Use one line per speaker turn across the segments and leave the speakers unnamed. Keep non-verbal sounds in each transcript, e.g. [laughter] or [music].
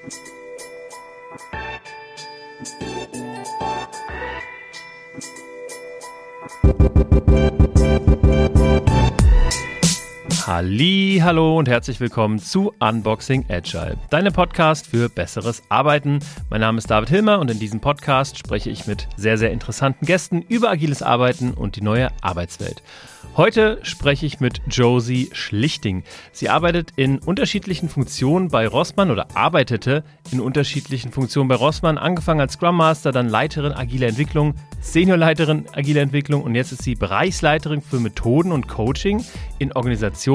Thank you. Halli, hallo und herzlich willkommen zu Unboxing Agile, deinem Podcast für besseres Arbeiten. Mein Name ist David Hilmer und in diesem Podcast spreche ich mit sehr, sehr interessanten Gästen über agiles Arbeiten und die neue Arbeitswelt. Heute spreche ich mit Josie Schlichting. Sie arbeitet in unterschiedlichen Funktionen bei Rossmann oder arbeitete in unterschiedlichen Funktionen bei Rossmann, angefangen als Scrum Master, dann Leiterin agiler Entwicklung, Seniorleiterin agiler Entwicklung und jetzt ist sie Bereichsleiterin für Methoden und Coaching in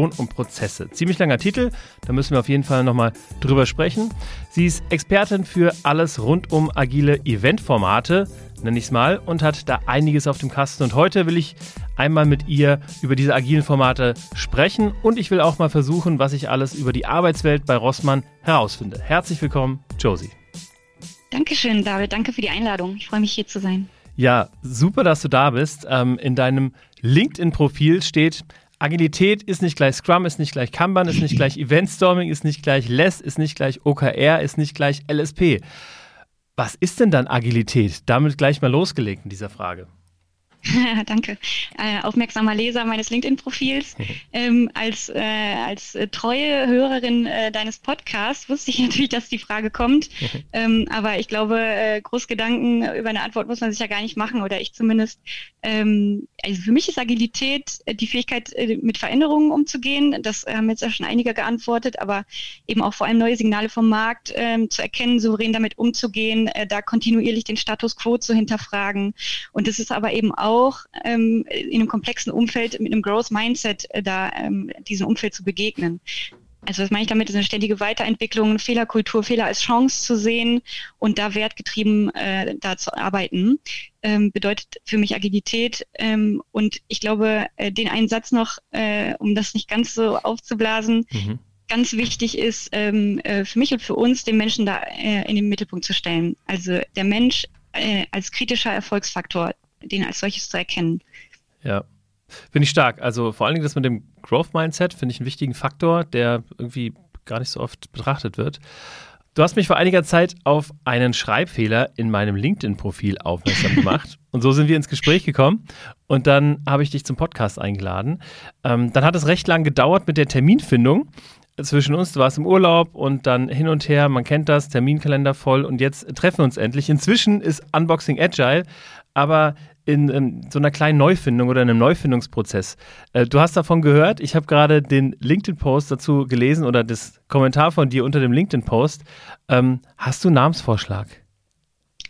Organisation und Prozesse. Ziemlich langer Titel, da müssen wir auf jeden Fall nochmal drüber sprechen. Sie ist Expertin für alles rund um agile Eventformate nenne ich es mal, und hat da einiges auf dem Kasten. Und heute will ich einmal mit ihr über diese agilen Formate sprechen und ich will auch mal versuchen, was ich alles über die Arbeitswelt bei Rossmann herausfinde. Herzlich willkommen, Josie.
Dankeschön, David. Danke für die Einladung. Ich freue mich, hier zu sein.
Ja, super, dass du da bist. Ähm, in deinem LinkedIn-Profil steht, Agilität ist nicht gleich Scrum, ist nicht gleich Kanban, ist nicht gleich Eventstorming, ist nicht gleich LESS, ist nicht gleich OKR, ist nicht gleich LSP. Was ist denn dann Agilität? Damit gleich mal losgelegt in dieser Frage. [laughs]
Danke. Äh, aufmerksamer Leser meines LinkedIn-Profils. ähm, als äh, als äh, treue Hörerin äh, deines Podcasts wusste ich [laughs] natürlich, dass die Frage kommt. ähm, aber ich glaube, äh, Großgedanken über eine Antwort muss man sich ja gar nicht machen oder ich zumindest. Ähm, also für mich ist Agilität äh, die Fähigkeit, äh, mit Veränderungen umzugehen. Das haben jetzt ja schon einige geantwortet, aber eben auch vor allem neue Signale vom Markt ähm, zu erkennen, souverän damit umzugehen, da kontinuierlich den Status quo zu hinterfragen. Und es ist aber eben auch auch ähm, in einem komplexen Umfeld mit einem Growth Mindset äh, da ähm, diesem Umfeld zu begegnen. Also was meine ich damit, ist eine ständige Weiterentwicklung, Fehlerkultur, Fehler als Chance zu sehen und da wertgetrieben äh, da zu arbeiten, ähm, bedeutet für mich Agilität. Ähm, und ich glaube, äh, den einen Satz noch, äh, um das nicht ganz so aufzublasen, mhm. ganz wichtig ist ähm, äh, für mich und für uns, den Menschen da äh, in den Mittelpunkt zu stellen. Also der Mensch äh, als kritischer Erfolgsfaktor den als solches zu erkennen.
Ja. Finde ich stark. Also vor allen Dingen das mit dem Growth Mindset finde ich einen wichtigen Faktor, der irgendwie gar nicht so oft betrachtet wird. Du hast mich vor einiger Zeit auf einen Schreibfehler in meinem LinkedIn-Profil aufmerksam gemacht. [laughs] und so sind wir ins Gespräch gekommen. Und dann habe ich dich zum Podcast eingeladen. Ähm, dann hat es recht lang gedauert mit der Terminfindung zwischen uns. Du warst im Urlaub und dann hin und her. Man kennt das, Terminkalender voll. Und jetzt treffen wir uns endlich. Inzwischen ist Unboxing Agile aber in, in, so einer kleinen Neufindung oder einem Neufindungsprozess. Äh, du hast davon gehört, ich habe gerade den LinkedIn-Post dazu gelesen oder das Kommentar von dir unter dem LinkedIn-Post. Ähm, hast du einen Namensvorschlag?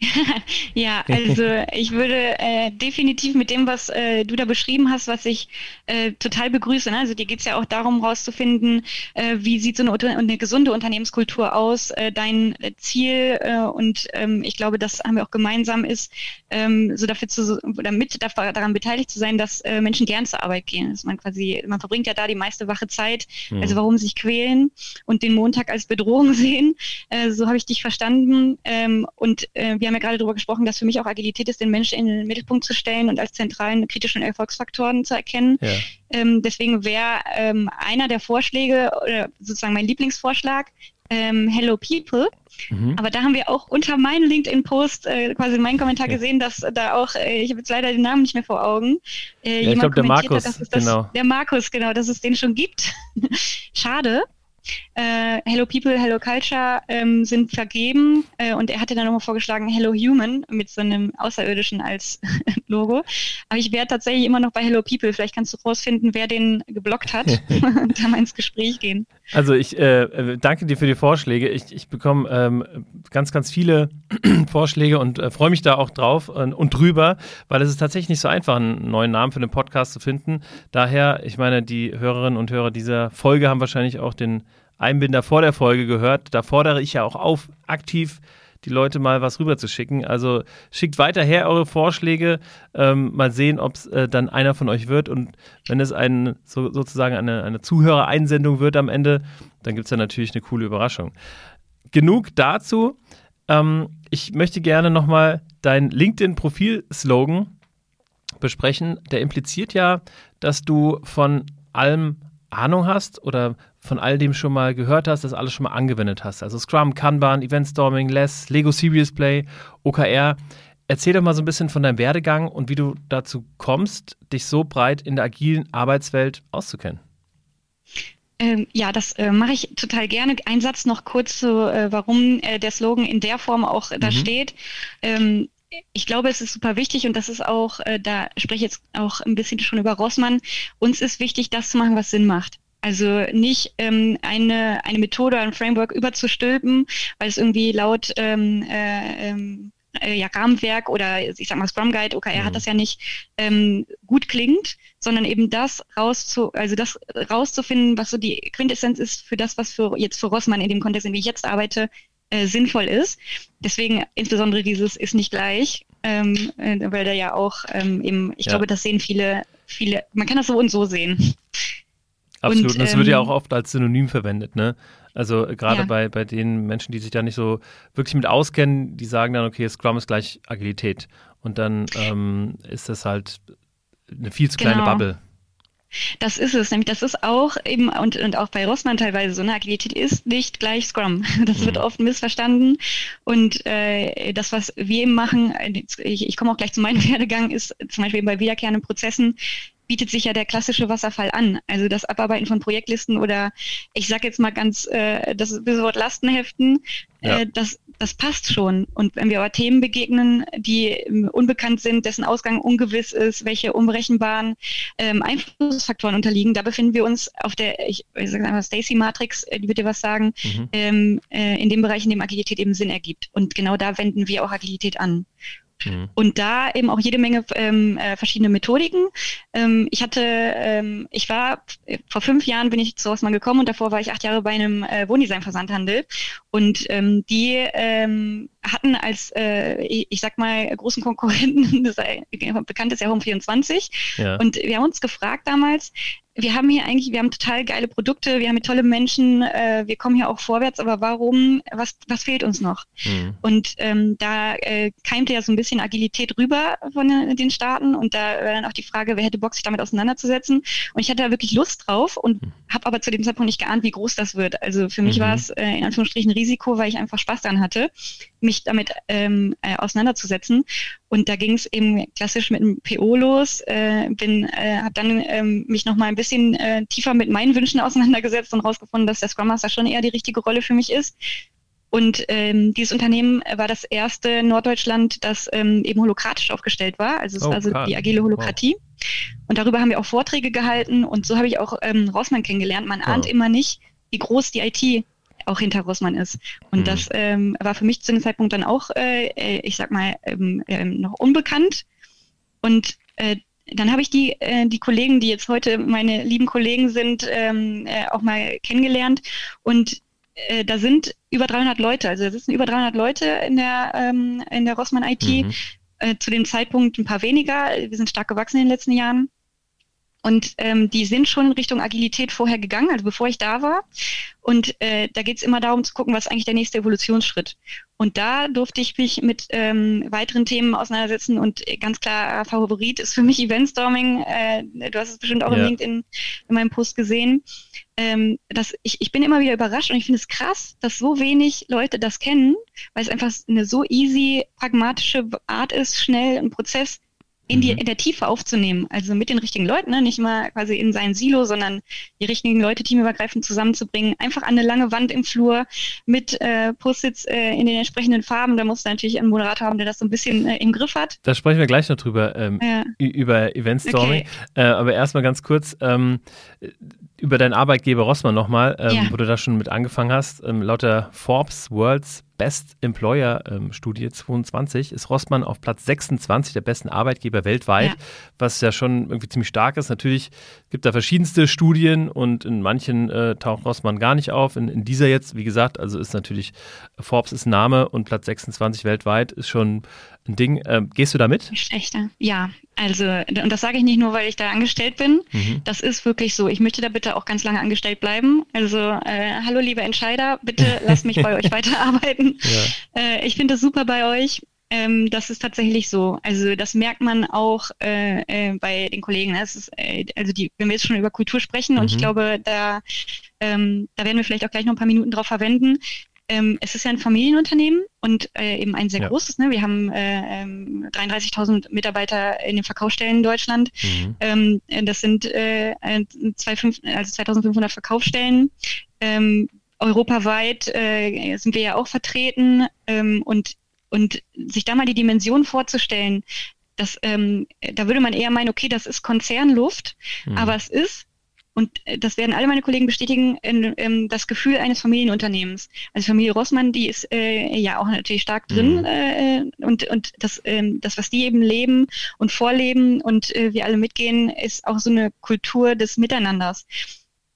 [laughs]
ja, [laughs] also ich würde äh, definitiv mit dem, was äh, du da beschrieben hast, was ich äh, total begrüße. Ne? Also dir geht es ja auch darum, rauszufinden, äh, wie sieht so eine, eine gesunde Unternehmenskultur aus, äh, dein Ziel äh, und ähm, ich glaube, das haben wir auch gemeinsam ist, ähm, so dafür zu, oder mit daran beteiligt zu sein, dass Menschen gern zur Arbeit gehen. Also man quasi, man verbringt ja da die meiste wache Zeit, mhm. also warum sich quälen und den Montag als Bedrohung [laughs] sehen. So habe ich dich verstanden ähm, und wir haben ja gerade darüber gesprochen, dass für mich auch Agilität ist, den Menschen in den Mittelpunkt zu stellen und als zentralen kritischen Erfolgsfaktoren zu erkennen. Ja. Ähm, deswegen wäre ähm, einer der Vorschläge oder sozusagen mein Lieblingsvorschlag ähm, Hello People. Mhm. Aber da haben wir auch unter meinem LinkedIn-Post äh, quasi meinen Kommentar ja. gesehen, dass da auch, äh, ich habe jetzt leider den Namen nicht mehr vor Augen,
äh, ja, ich glaube der Markus,
hat, das, genau. Der Markus, genau, dass es den schon gibt. [laughs] Schade. Äh, Hello People, Hello Culture ähm, sind vergeben äh, und er hatte dann nochmal vorgeschlagen Hello Human mit so einem Außerirdischen als [laughs] Logo. Aber ich wäre tatsächlich immer noch bei Hello People. Vielleicht kannst du rausfinden, wer den geblockt hat [laughs] und da mal ins Gespräch gehen.
Also ich äh, danke dir für die Vorschläge. Ich, ich bekomme ähm, ganz, ganz viele [clears throat] Vorschläge und äh, freue mich da auch drauf und, und drüber, weil es ist tatsächlich nicht so einfach, einen neuen Namen für den Podcast zu finden. Daher, ich meine, die Hörerinnen und Hörer dieser Folge haben wahrscheinlich auch den Einbinder vor der Folge gehört. Da fordere ich ja auch auf, aktiv die Leute mal was rüberzuschicken. Also schickt weiter her eure Vorschläge, ähm, mal sehen, ob es äh, dann einer von euch wird. Und wenn es ein, so, sozusagen eine, eine Zuhörereinsendung wird am Ende, dann gibt es ja natürlich eine coole Überraschung. Genug dazu. Ähm, ich möchte gerne nochmal dein LinkedIn-Profil-Slogan besprechen. Der impliziert ja, dass du von allem Ahnung hast oder von all dem schon mal gehört hast, das alles schon mal angewendet hast. Also Scrum, Kanban, Event Storming, Less, Lego Serious Play, OKR. Erzähl doch mal so ein bisschen von deinem Werdegang und wie du dazu kommst, dich so breit in der agilen Arbeitswelt auszukennen.
Ähm, ja, das äh, mache ich total gerne. Ein Satz noch kurz zu, äh, warum äh, der Slogan in der Form auch da mhm. steht. Ähm, ich glaube, es ist super wichtig und das ist auch, äh, da spreche ich jetzt auch ein bisschen schon über Rossmann. Uns ist wichtig, das zu machen, was Sinn macht. Also nicht ähm, eine, eine Methode, ein Framework überzustülpen, weil es irgendwie laut ähm, äh, ähm, äh, ja, Rahmenwerk oder ich sag mal Scrum Guide, OKR mhm. hat das ja nicht ähm, gut klingt, sondern eben das rauszu, also das rauszufinden, was so die Quintessenz ist für das, was für jetzt für Rossmann in dem Kontext, in dem ich jetzt arbeite, äh, sinnvoll ist. Deswegen insbesondere dieses ist nicht gleich, ähm, äh, weil da ja auch ähm, eben, ich ja. glaube, das sehen viele, viele, man kann das so und so sehen.
Absolut, und, das wird ja ähm, auch oft als Synonym verwendet, ne? Also äh, gerade ja. bei, bei den Menschen, die sich da nicht so wirklich mit auskennen, die sagen dann, okay, Scrum ist gleich Agilität. Und dann ähm, ist das halt eine viel zu kleine genau. Bubble.
Das ist es, nämlich das ist auch eben, und, und auch bei Rossmann teilweise so, eine Agilität ist nicht gleich Scrum. [laughs] Das mhm. wird oft missverstanden. Und äh, das, was wir eben machen, ich, ich komme auch gleich zu meinem [laughs] Werdegang, ist zum Beispiel bei wiederkehrenden Prozessen bietet sich ja der klassische Wasserfall an. Also das Abarbeiten von Projektlisten oder ich sage jetzt mal ganz äh, das Wort Lastenheften, ja. äh, das, das passt schon. Und wenn wir aber Themen begegnen, die ähm, unbekannt sind, dessen Ausgang ungewiss ist, welche unberechenbaren ähm, Einflussfaktoren unterliegen, da befinden wir uns auf der, ich, ich sage einfach Stacy-Matrix, äh, die wird dir was sagen, mhm. ähm, äh, in dem Bereich, in dem Agilität eben Sinn ergibt. Und genau da wenden wir auch Agilität an. Mhm. Und da eben auch jede Menge ähm, äh, verschiedene Methodiken. Ähm, ich hatte, ähm, ich war, vor fünf Jahren bin ich zu Rossmann gekommen und davor war ich acht Jahre bei einem äh, Wohndesign-Versandhandel. Und ähm, die ähm, hatten als, äh, ich sag mal, großen Konkurrenten, [laughs] das bekannt ist ja Home24. Ja. Und wir haben uns gefragt damals, wir haben hier eigentlich, wir haben total geile Produkte, wir haben hier tolle Menschen, äh, wir kommen hier auch vorwärts, aber warum, was, was fehlt uns noch? Mhm. Und ähm, da äh, keimte ja so ein bisschen Agilität rüber von den Staaten und da war dann auch die Frage, wer hätte Bock, sich damit auseinanderzusetzen? Und ich hatte da wirklich Lust drauf und mhm. habe aber zu dem Zeitpunkt nicht geahnt, wie groß das wird. Also für mich mhm. war es äh, in Anführungsstrichen Risiko, weil ich einfach Spaß daran hatte, mich damit ähm, äh, auseinanderzusetzen. Und da ging es eben klassisch mit dem PO los. Äh, bin, äh, habe dann ähm, mich noch mal ein bisschen äh, tiefer mit meinen Wünschen auseinandergesetzt und rausgefunden, dass der Scrum Master schon eher die richtige Rolle für mich ist. Und ähm, dieses Unternehmen war das erste in Norddeutschland, das ähm, eben holokratisch aufgestellt war. Also es oh, war also die agile Holokratie. Wow. Und darüber haben wir auch Vorträge gehalten und so habe ich auch ähm, Rossmann kennengelernt. Man ahnt immer nicht, wie groß die IT auch hinter Rossmann ist. Und mhm. das ähm, war für mich zu dem Zeitpunkt dann auch, äh, äh ich sag mal, ähm, äh, noch unbekannt. Und äh, dann habe ich die, äh, die Kollegen, die jetzt heute meine lieben Kollegen sind, ähm, äh, auch mal kennengelernt. Und äh, da sind über 300 Leute, also da sitzen über 300 Leute in der, ähm, in der Rossmann IT. Mhm. Äh, zu dem Zeitpunkt ein paar weniger. Wir sind stark gewachsen in den letzten Jahren. Und ähm, die sind schon in Richtung Agilität vorher gegangen, also bevor ich da war. Und äh, da geht es immer darum zu gucken, was ist eigentlich der nächste Evolutionsschritt. Und da durfte ich mich mit ähm, weiteren Themen auseinandersetzen. Und ganz klar, Favorit ist für mich Eventstorming. Äh, du hast es bestimmt auch ja. im LinkedIn in meinem Post gesehen. Ähm, dass ich, ich bin immer wieder überrascht und ich finde es krass, dass so wenig Leute das kennen, weil es einfach eine so easy, pragmatische Art ist, schnell ein Prozess in, die, mhm. in der Tiefe aufzunehmen, also mit den richtigen Leuten, ne? nicht mal quasi in sein Silo, sondern die richtigen Leute teamübergreifend zusammenzubringen, einfach an eine lange Wand im Flur mit äh, Post-its äh, in den entsprechenden Farben. Da muss natürlich einen Moderator haben, der das so ein bisschen äh, im Griff hat.
Da sprechen wir gleich noch drüber, ähm, ja. über Event Storming. Okay. Äh, aber erstmal ganz kurz, ähm, über deinen Arbeitgeber Rossmann nochmal, ähm, ja. wo du da schon mit angefangen hast. Ähm, laut der Forbes World's Best Employer ähm, Studie 22 ist Rossmann auf Platz 26 der besten Arbeitgeber weltweit, ja. was ja schon irgendwie ziemlich stark ist. Natürlich gibt da verschiedenste Studien und in manchen äh, taucht Rossmann gar nicht auf. In, in, dieser jetzt, wie gesagt, also ist natürlich Forbes ist ein Name und Platz 26 weltweit ist schon ein Ding. Ähm, gehst du damit?
Schlechter. Ja, also, und das sage ich nicht nur, weil ich da angestellt bin. Mhm. Das ist wirklich so. Ich möchte da bitte auch ganz lange angestellt bleiben. Also, äh, hallo liebe Entscheider, bitte [laughs] lasst mich bei euch weiterarbeiten. Ja. Äh, ich finde es super bei euch. ähm, das ist tatsächlich so. Also das merkt man auch äh, äh, bei den Kollegen. Es ist, äh, also die, wenn wir jetzt schon über Kultur sprechen, mhm. und ich mhm. glaube, da, ähm, da werden wir vielleicht auch gleich noch ein paar Minuten drauf verwenden. Ähm, es ist ja ein Familienunternehmen und äh, eben ein sehr ja. großes. Ne? Wir haben äh, 33.000 ähm, Mitarbeiter in den Verkaufsstellen in Deutschland. Mhm. Ähm, das sind äh, 2, also 2.500 Verkaufsstellen. Ähm, europaweit äh, sind wir ja auch vertreten ähm, und und sich da mal die Dimension vorzustellen, dass, ähm, da würde man eher meinen, okay, das ist Konzernluft, mhm. aber es ist, und äh, das werden alle meine Kollegen bestätigen, in, in, ähm, das Gefühl eines Familienunternehmens. Also Familie Rossmann, die ist äh, ja auch natürlich stark drin mhm. äh, und, und das, ähm, das, was die eben leben und vorleben und äh, wir alle mitgehen, ist auch so eine Kultur des Miteinanders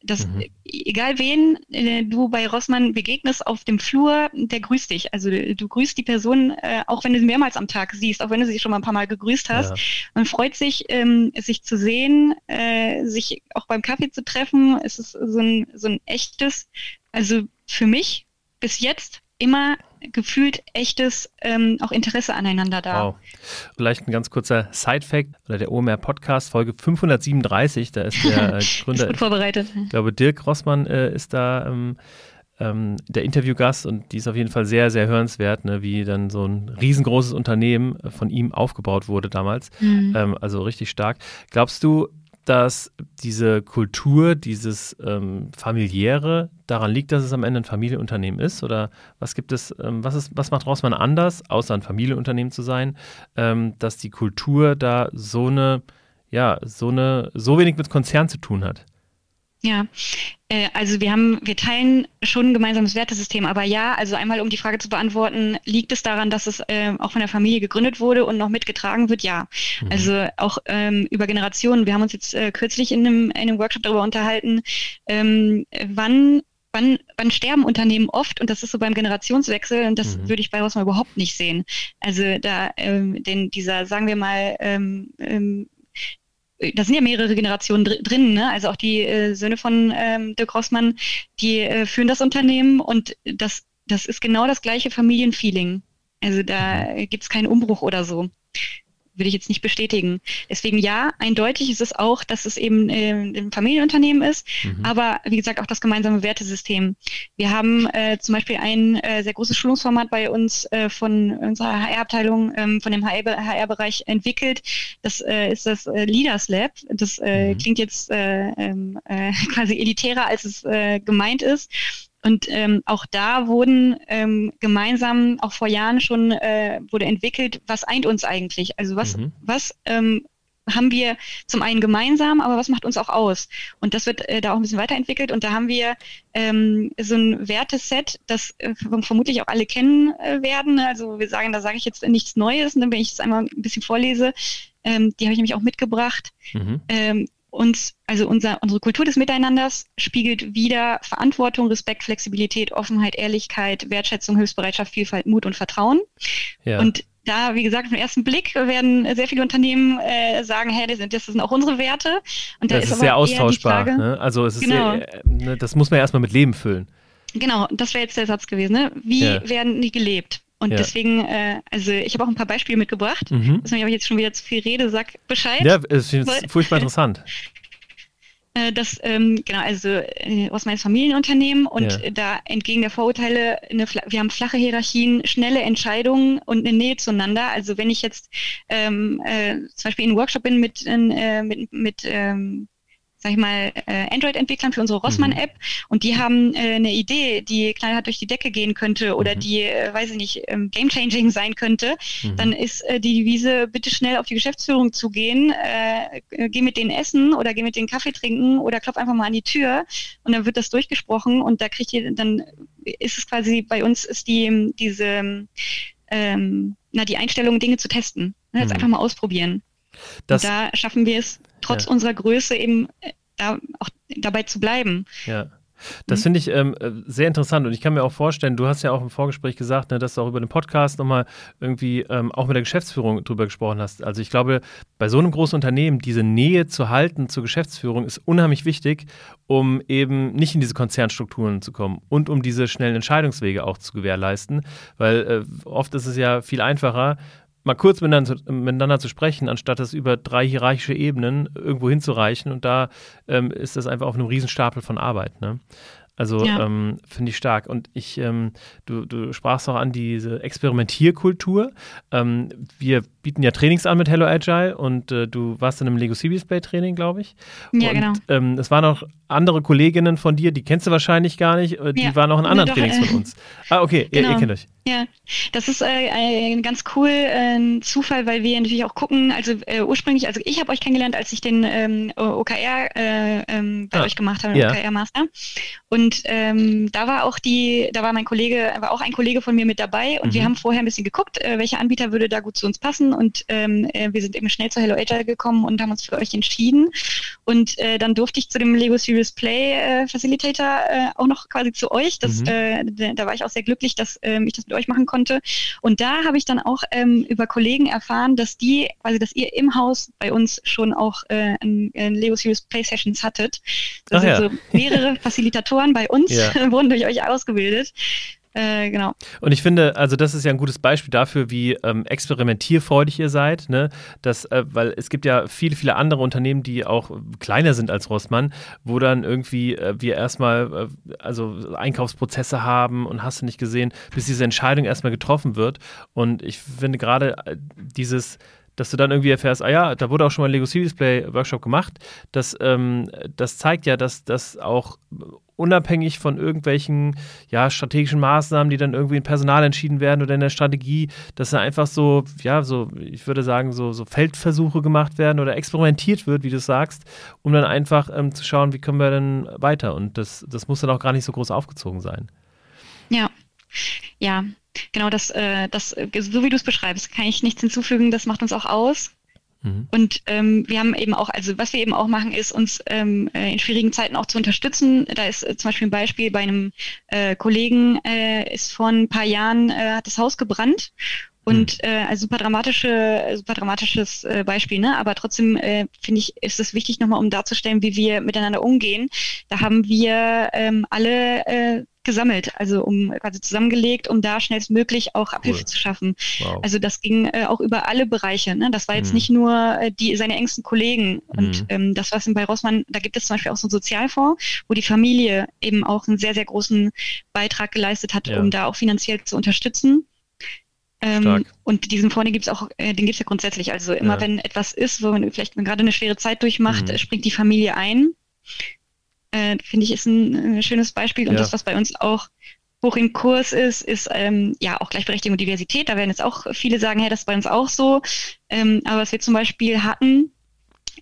das, mhm. egal wen äh, du bei Rossmann begegnest auf dem Flur, der grüßt dich. Also du, du grüßt die Person, äh, auch wenn du sie mehrmals am Tag siehst, auch wenn du sie schon mal ein paar Mal gegrüßt hast. Ja. Man freut sich, ähm, sich zu sehen, äh, sich auch beim Kaffee zu treffen. Es ist so ein, so ein echtes, also für mich bis jetzt immer gefühlt echtes ähm, auch Interesse aneinander da. Wow.
Vielleicht ein ganz kurzer Side-Fact oder der OMR Podcast, Folge 537, da ist der [laughs] äh, Gründer. ist
gut vorbereitet.
Ich glaube, Dirk Rossmann äh, ist da. Ähm, ähm, der Interviewgast und die ist auf jeden Fall sehr, sehr hörenswert, ne, wie dann so ein riesengroßes Unternehmen von ihm aufgebaut wurde damals. Mhm. Ähm, also richtig stark. Glaubst du, dass diese Kultur, dieses ähm, familiäre daran liegt, dass es am Ende ein Familienunternehmen ist? Oder was gibt es, ähm, was ist, was macht Rossmann anders, außer ein Familienunternehmen zu sein, ähm, dass die Kultur da so eine, ja, so eine, so wenig mit Konzern zu tun hat?
Ja, äh, also wir haben, wir teilen schon ein gemeinsames Wertesystem, aber ja, also einmal um die Frage zu beantworten, liegt es daran, dass es äh, auch von der Familie gegründet wurde und noch mitgetragen wird? Ja. Mhm. Also auch ähm, über Generationen. Wir haben uns jetzt äh, kürzlich in einem, in einem Workshop darüber unterhalten, ähm, wann Wann, wann, sterben Unternehmen oft und das ist so beim Generationswechsel und das mhm. würde ich bei Rossmann überhaupt nicht sehen. Also da ähm, den dieser sagen wir mal ähm, ähm, da sind ja mehrere Generationen dr drin, ne? also auch die äh, Söhne von ähm, Dirk Rossmann, die äh, führen das Unternehmen und das, das ist genau das gleiche Familienfeeling. Also da gibt es keinen Umbruch oder so würde ich jetzt nicht bestätigen. Deswegen ja, eindeutig ist es auch, dass es eben äh, ein Familienunternehmen ist, mhm. aber wie gesagt auch das gemeinsame Wertesystem. Wir haben äh, zum Beispiel ein äh, sehr großes Schulungsformat bei uns äh, von unserer HR-Abteilung, ähm, von dem HR-Bereich entwickelt. Das äh, ist das äh, Leaders Lab. Das äh, mhm. klingt jetzt äh, ähm, äh, [laughs] quasi elitärer, als es äh, gemeint ist. Und ähm, auch da wurden ähm, gemeinsam, auch vor Jahren schon, äh, wurde entwickelt, was eint uns eigentlich? Also was, mhm. was ähm, haben wir zum einen gemeinsam, aber was macht uns auch aus? Und das wird äh, da auch ein bisschen weiterentwickelt. Und da haben wir ähm, so ein Werteset, das äh, vermutlich auch alle kennen äh, werden. Also wir sagen, da sage ich jetzt nichts Neues, ne, wenn ich es einmal ein bisschen vorlese. Ähm, die habe ich nämlich auch mitgebracht. Mhm. Ähm, uns, also unser, unsere Kultur des Miteinanders spiegelt wieder Verantwortung, Respekt, Flexibilität, Offenheit, Ehrlichkeit, Wertschätzung, Hilfsbereitschaft, Vielfalt, Mut und Vertrauen. Ja. Und da, wie gesagt, im ersten Blick werden sehr viele Unternehmen äh, sagen, hey, das sind, das sind auch unsere Werte.
Und da das ist, ist sehr austauschbar. Frage, ne? Also es ist genau. sehr, ne, das muss man erstmal mit Leben füllen.
Genau, das wäre jetzt der Satz gewesen. Ne? Wie ja. werden die gelebt? Und ja. deswegen, äh, also ich habe auch ein paar Beispiele mitgebracht. Mhm. Das ich jetzt schon wieder zu viel rede, sag Bescheid.
Ja, ist furchtbar [laughs] interessant.
Äh, das, ähm, genau, also äh, aus meinem Familienunternehmen und ja. da entgegen der Vorurteile, eine, wir haben flache Hierarchien, schnelle Entscheidungen und eine Nähe zueinander. Also wenn ich jetzt ähm, äh, zum Beispiel in einem Workshop bin mit, äh, mit, mit ähm, sag ich mal, äh, Android-Entwicklern für unsere Rossmann-App mhm. und die haben äh, eine Idee, die knallhart durch die Decke gehen könnte oder mhm. die, äh, weiß ich nicht, ähm, game-changing sein könnte, mhm. dann ist äh, die Devise, bitte schnell auf die Geschäftsführung zu gehen, äh, äh, geh mit denen essen oder geh mit denen Kaffee trinken oder klopf einfach mal an die Tür und dann wird das durchgesprochen und da kriegt ihr, dann ist es quasi, bei uns ist die, diese, ähm, na, die Einstellung, Dinge zu testen. Ne, jetzt mhm. einfach mal ausprobieren. Da schaffen wir es, trotz ja. unserer Größe eben äh, da auch dabei zu bleiben.
Ja. Das mhm. finde ich ähm, äh, sehr interessant und ich kann mir auch vorstellen, du hast ja auch im Vorgespräch gesagt, ne, dass du auch über den Podcast nochmal irgendwie ähm, auch mit der Geschäftsführung drüber gesprochen hast. Also ich glaube, bei so einem großen Unternehmen diese Nähe zu halten zur Geschäftsführung ist unheimlich wichtig, um eben nicht in diese Konzernstrukturen zu kommen und um diese schnellen Entscheidungswege auch zu gewährleisten, weil äh, oft ist es ja viel einfacher, mal kurz miteinander, miteinander, zu sprechen, anstatt das über drei hierarchische Ebenen irgendwo hinzureichen. Und da ähm, ist das einfach auf einem Riesenstapel von Arbeit. Ne? Also ja. ähm, finde ich stark. Und ich, ähm, du, du sprachst auch an diese Experimentierkultur. Ähm, wir bieten ja Trainings an mit Hello Agile und äh, du warst in einem Lego Series Play Training, glaube ich.
Ja, und, genau.
Ähm, es waren auch andere Kolleginnen von dir, die kennst du wahrscheinlich gar nicht, äh, die ja. waren auch in anderen nee, Trainings von uns. Ah, okay, genau. ihr, ihr, genau. kennt euch.
Ja, das ist äh, ein ganz cool äh, Zufall, weil wir natürlich auch gucken, also äh, ursprünglich, also ich habe euch kennengelernt, als ich den ähm, OKR äh, ähm, bei ah, euch gemacht habe, ja. OKR Master. Und ähm, da war auch die, da war mein Kollege, war auch ein Kollege von mir mit dabei und mhm. wir haben vorher ein bisschen geguckt, äh, welcher Anbieter würde da gut zu uns passen und ähm, äh, wir sind eben schnell zu Hello Agile gekommen und haben uns für euch entschieden. Und äh, dann durfte ich zu dem Lego Serious Play äh, Facilitator äh, auch noch quasi zu euch. Das, mhm. äh, da war ich auch sehr glücklich, dass äh, ich das mit euch machen konnte. Und da habe ich dann auch ähm, über Kollegen erfahren, dass die, quasi, dass ihr im Haus bei uns schon auch äh, ein, ein Lego Serious Play Sessions hattet. Also ja. mehrere [laughs] Facilitatoren bei uns ja. [laughs] wurden durch euch ausgebildet. Äh, genau.
Und ich finde, also das ist ja ein gutes Beispiel dafür, wie ähm, experimentierfreudig ihr seid, ne? Das, äh, weil es gibt ja viele, viele andere Unternehmen, die auch kleiner sind als Rossmann, wo dann irgendwie äh, wir erstmal äh, also Einkaufsprozesse haben und hast du nicht gesehen, bis diese Entscheidung erstmal getroffen wird. Und ich finde gerade äh, dieses dass du dann irgendwie erfährst, ah ja, da wurde auch schon mal ein Lego Series Play Workshop gemacht. Das, ähm, das zeigt ja, dass das auch unabhängig von irgendwelchen ja, strategischen Maßnahmen, die dann irgendwie in Personal entschieden werden oder in der Strategie, dass da einfach so, ja, so, ich würde sagen, so, so Feldversuche gemacht werden oder experimentiert wird, wie du sagst, um dann einfach ähm, zu schauen, wie können wir denn weiter. Und das, das muss dann auch gar nicht so groß aufgezogen sein.
Ja, ja, genau das, äh, das, so wie du es beschreibst, kann ich nichts hinzufügen, das macht uns auch aus. Mhm. Und ähm, wir haben eben auch, also was wir eben auch machen, ist uns ähm, äh, in schwierigen Zeiten auch zu unterstützen. Da ist äh, zum Beispiel ein Beispiel bei einem äh, Kollegen, äh, ist vor ein paar Jahren, äh, hat das Haus gebrannt und mhm. äh, also super dramatische, super dramatisches äh, Beispiel, ne? Aber trotzdem äh, finde ich, ist es wichtig nochmal, um darzustellen, wie wir miteinander umgehen. Da haben wir ähm, alle äh, gesammelt, also um quasi zusammengelegt, um da schnellstmöglich auch Abhilfe cool. zu schaffen. Wow. Also das ging äh, auch über alle Bereiche. Ne? Das war jetzt mhm. nicht nur äh, die seine engsten Kollegen und mhm. ähm, das was bei Rossmann, da gibt es zum Beispiel auch so einen Sozialfonds, wo die Familie eben auch einen sehr sehr großen Beitrag geleistet hat, ja. um da auch finanziell zu unterstützen. Ähm, und diesen den gibt es auch, äh, den gibt es ja grundsätzlich. Also immer ja. wenn etwas ist, wo man vielleicht gerade eine schwere Zeit durchmacht, mhm. springt die Familie ein äh, finde ich, ist ein, ein, schönes Beispiel. Und ja. das, was bei uns auch hoch im Kurs ist, ist ähm, ja auch Gleichberechtigung und Diversität. Da werden jetzt auch viele sagen, hey, das ist bei uns auch so. Ähm, aber was wir zum Beispiel hatten,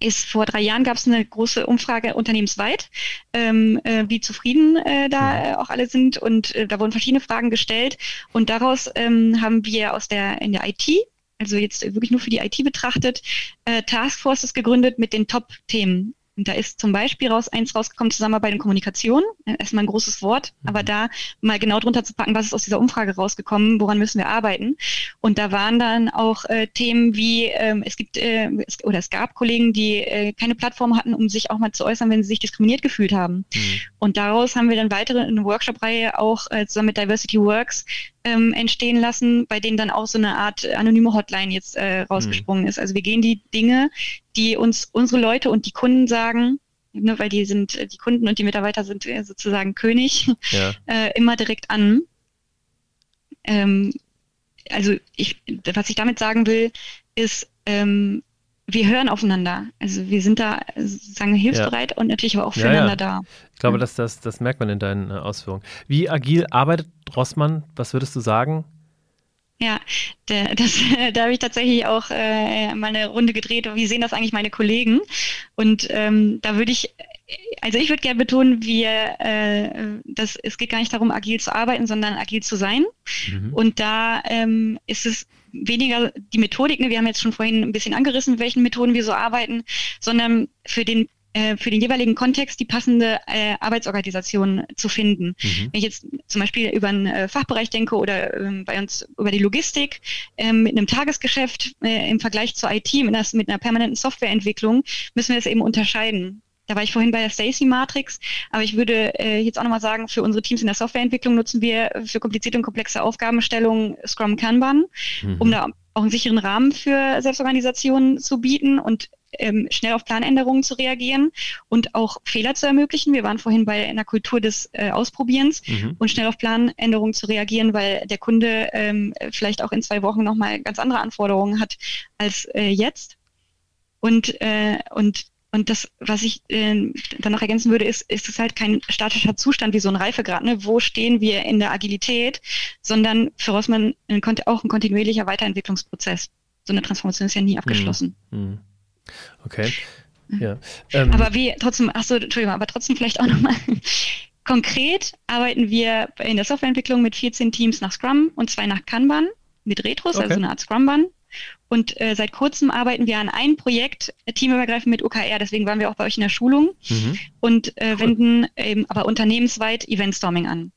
ist vor drei Jahren gab es eine große Umfrage unternehmensweit, ähm, äh, wie zufrieden äh, da äh, auch alle sind. Und äh, da wurden verschiedene Fragen gestellt. Und daraus ähm, haben wir aus der in der IT also jetzt wirklich nur für die IT betrachtet, äh, Taskforces gegründet mit den Top-Themen. Und da ist zum Beispiel raus, eins rausgekommen, Zusammenarbeit und Kommunikation. Erstmal ein großes Wort, mhm. aber da mal genau drunter zu packen, was ist aus dieser Umfrage rausgekommen, woran müssen wir arbeiten. Und da waren dann auch äh, Themen wie, ähm, es gibt äh, es, oder es gab Kollegen, die äh, keine Plattform hatten, um sich auch mal zu äußern, wenn sie sich diskriminiert gefühlt haben. Mhm. Und daraus haben wir dann weitere eine Workshop-Reihe auch äh, zusammen mit Diversity Works ähm, entstehen lassen, bei denen dann auch so eine Art anonyme Hotline jetzt äh, rausgesprungen mhm. ist. Also wir gehen die Dinge, die uns unsere Leute und die Kunden sagen, ne, weil die sind, die Kunden und die Mitarbeiter sind äh, sozusagen König, ja. [laughs] äh, immer direkt an. Ähm, also ich, was ich damit sagen will, ist, ähm, wir hören aufeinander. Also wir sind da sozusagen hilfsbereit ja. und natürlich aber auch füreinander ja, ja. da.
Ich glaube, dass das, das merkt man in deinen äh, Ausführungen. Wie agil arbeitet Rossmann? Was würdest du sagen?
Ja, der, [laughs] das, da habe ich tatsächlich auch äh, mal eine Runde gedreht. Wie sehen das eigentlich meine Kollegen? Und ähm, da würde ich, also ich würde gerne betonen, wir, äh, das, es geht gar nicht darum, agil zu arbeiten, sondern agil zu sein. Mhm. Und da ähm, ist es weniger die Methodik, ne? wir haben jetzt schon vorhin ein bisschen angerissen, mit welchen Methoden wir so arbeiten, sondern für den äh, für den jeweiligen Kontext die passende äh, Arbeitsorganisation zu finden. Mhm. Wenn ich jetzt zum Beispiel über einen äh, Fachbereich denke oder ähm, bei uns über die Logistik ähm, mit einem Tagesgeschäft äh, im Vergleich zur IT mit einer, mit einer permanenten Softwareentwicklung, müssen wir das eben unterscheiden. Da war ich vorhin bei der Stacy Matrix, aber ich würde äh, jetzt auch nochmal sagen, für unsere Teams in der Softwareentwicklung nutzen wir für komplizierte und komplexe Aufgabenstellungen Scrum Kanban, mhm. um da auch einen sicheren Rahmen für Selbstorganisationen zu bieten und ähm, schnell auf Planänderungen zu reagieren und auch Fehler zu ermöglichen. Wir waren vorhin bei einer Kultur des äh, Ausprobierens mhm. und schnell auf Planänderungen zu reagieren, weil der Kunde ähm, vielleicht auch in zwei Wochen nochmal ganz andere Anforderungen hat als äh, jetzt. Und, äh, und und das, was ich äh, dann noch ergänzen würde, ist, ist es halt kein statischer Zustand wie so ein Reifegrad. Ne? Wo stehen wir in der Agilität, sondern für Rossmann ein, auch ein kontinuierlicher Weiterentwicklungsprozess. So eine Transformation ist ja nie abgeschlossen. Mhm.
Okay. Ja.
Ähm. Aber wie trotzdem, ach so, Entschuldigung, aber trotzdem vielleicht auch nochmal. [laughs] Konkret arbeiten wir in der Softwareentwicklung mit 14 Teams nach Scrum und zwei nach Kanban mit Retros, okay. also eine Art Scrumban. Und äh, seit kurzem arbeiten wir an einem Projekt äh, teamübergreifend mit OKR, deswegen waren wir auch bei euch in der Schulung mhm. und äh, cool. wenden eben aber unternehmensweit Eventstorming an.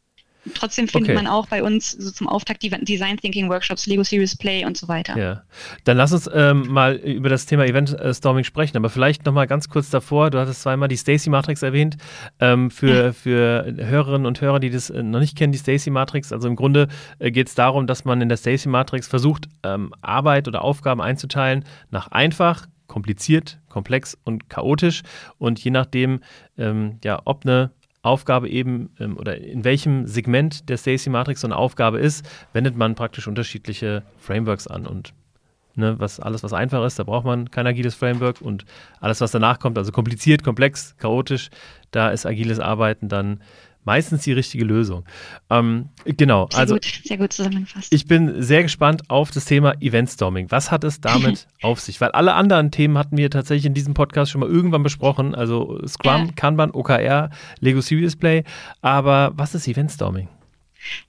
Trotzdem findet okay. man auch bei uns so zum Auftakt die Design Thinking Workshops, Lego Series Play und so weiter.
Ja, dann lass uns ähm, mal über das Thema Event äh, Storming sprechen, aber vielleicht noch mal ganz kurz davor. Du hattest zweimal die Stacy Matrix erwähnt. Ähm, für, für Hörerinnen und Hörer, die das äh, noch nicht kennen, die Stacy Matrix. Also im Grunde äh, geht es darum, dass man in der Stacy Matrix versucht, ähm, Arbeit oder Aufgaben einzuteilen nach einfach, kompliziert, komplex und chaotisch. Und je nachdem, ähm, ja, ob eine Aufgabe eben ähm, oder in welchem Segment der Stacy Matrix so eine Aufgabe ist, wendet man praktisch unterschiedliche Frameworks an. Und ne, was alles was einfach ist, da braucht man kein agiles Framework. Und alles was danach kommt, also kompliziert, komplex, chaotisch, da ist agiles Arbeiten dann meistens die richtige Lösung. Ähm, genau,
sehr
also
gut, sehr gut zusammengefasst.
Ich bin sehr gespannt auf das Thema Eventstorming. Was hat es damit [laughs] auf sich? Weil alle anderen Themen hatten wir tatsächlich in diesem Podcast schon mal irgendwann besprochen, also Scrum, ja. Kanban, OKR, Lego Serious Play. Aber was ist Eventstorming?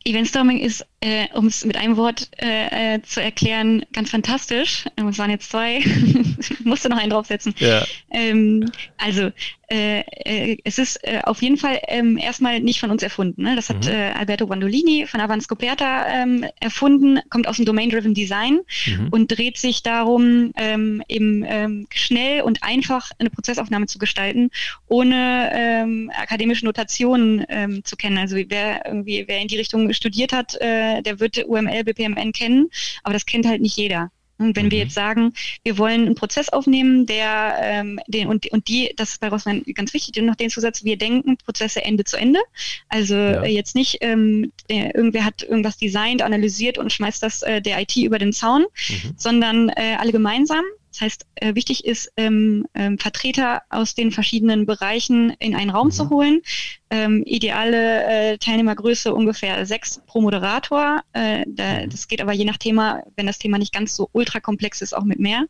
Eventstorming ist, äh, um es mit einem Wort äh, äh, zu erklären, ganz fantastisch. Es waren jetzt zwei, ich [laughs] musste noch einen draufsetzen. Ja. Ähm, also äh, äh, es ist äh, auf jeden Fall ähm, erstmal nicht von uns erfunden. Ne? Das hat mhm. äh, Alberto Bandolini von Avans Scoperta ähm, erfunden, kommt aus dem Domain-Driven Design mhm. und dreht sich darum, ähm, eben ähm, schnell und einfach eine Prozessaufnahme zu gestalten, ohne ähm, akademische Notationen zu kennen. Also wer irgendwie, wer in die Richtung studiert hat, äh, der wird UML, BPMN kennen, aber das kennt halt nicht jeder. Und wenn mhm. wir jetzt sagen, wir wollen einen Prozess aufnehmen, der ähm, den und, und die, das ist bei Rossmann ganz wichtig, und noch den Zusatz, wir denken Prozesse Ende zu Ende. Also ja. äh, jetzt nicht, ähm, der, irgendwer hat irgendwas designt, analysiert und schmeißt das äh, der IT über den Zaun, mhm. sondern äh, alle gemeinsam. Das heißt, äh, wichtig ist, ähm, ähm, Vertreter aus den verschiedenen Bereichen in einen Raum mhm. zu holen. Ähm, ideale äh, Teilnehmergröße ungefähr sechs pro Moderator. Äh, da, mhm. das geht aber je nach Thema, wenn das Thema nicht ganz so ultrakomplex ist, auch mit mehr.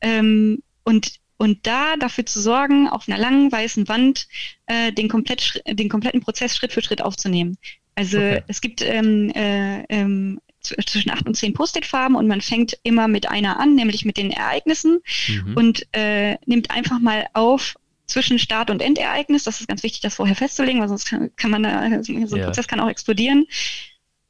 Ähm, und und da dafür zu sorgen, auf einer langen weißen Wand äh, den, komplett, den kompletten Prozess Schritt für Schritt aufzunehmen. Also okay. es gibt ähm, äh, ähm, zwischen acht und zehn Post-it-Farben und man fängt immer mit einer an, nämlich mit den Ereignissen mhm. und äh, nimmt einfach mal auf zwischen Start- und Endereignis. Das ist ganz wichtig, das vorher festzulegen, weil sonst kann, kann man, da, so ein ja. Prozess kann auch explodieren.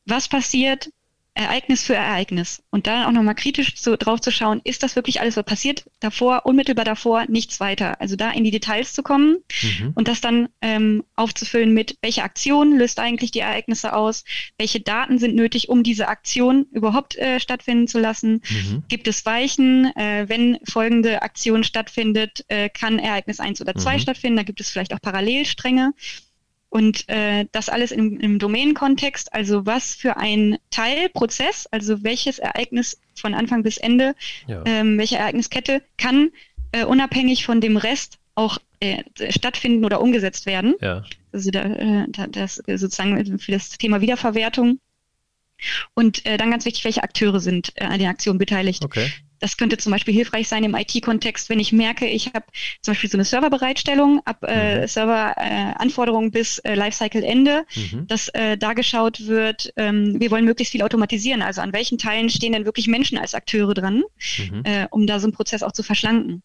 Was passiert, Ereignis für Ereignis und dann auch nochmal kritisch zu, drauf zu schauen, ist das wirklich alles, was passiert davor, unmittelbar davor, nichts weiter. Also da in die Details zu kommen mhm. und das dann ähm, aufzufüllen mit, welche Aktion löst eigentlich die Ereignisse aus, welche Daten sind nötig, um diese Aktion überhaupt äh, stattfinden zu lassen. Mhm. Gibt es Weichen, äh, wenn folgende Aktion stattfindet, äh, kann Ereignis 1 oder 2 mhm. stattfinden, da gibt es vielleicht auch Parallelstränge. Und äh, das alles im, im Domain-Kontext, also was für ein Teilprozess, also welches Ereignis von Anfang bis Ende, ja. ähm, welche Ereigniskette kann äh, unabhängig von dem Rest auch äh, stattfinden oder umgesetzt werden. Ja. Also da, äh, das sozusagen für das Thema Wiederverwertung. Und äh, dann ganz wichtig, welche Akteure sind äh, an den Aktionen beteiligt. Okay. Das könnte zum Beispiel hilfreich sein im IT-Kontext, wenn ich merke, ich habe zum Beispiel so eine Serverbereitstellung ab äh, mhm. Server-Anforderungen äh, bis äh, Lifecycle-Ende, mhm. dass äh, da geschaut wird, ähm, wir wollen möglichst viel automatisieren. Also an welchen Teilen stehen denn wirklich Menschen als Akteure dran, mhm. äh, um da so einen Prozess auch zu verschlanken.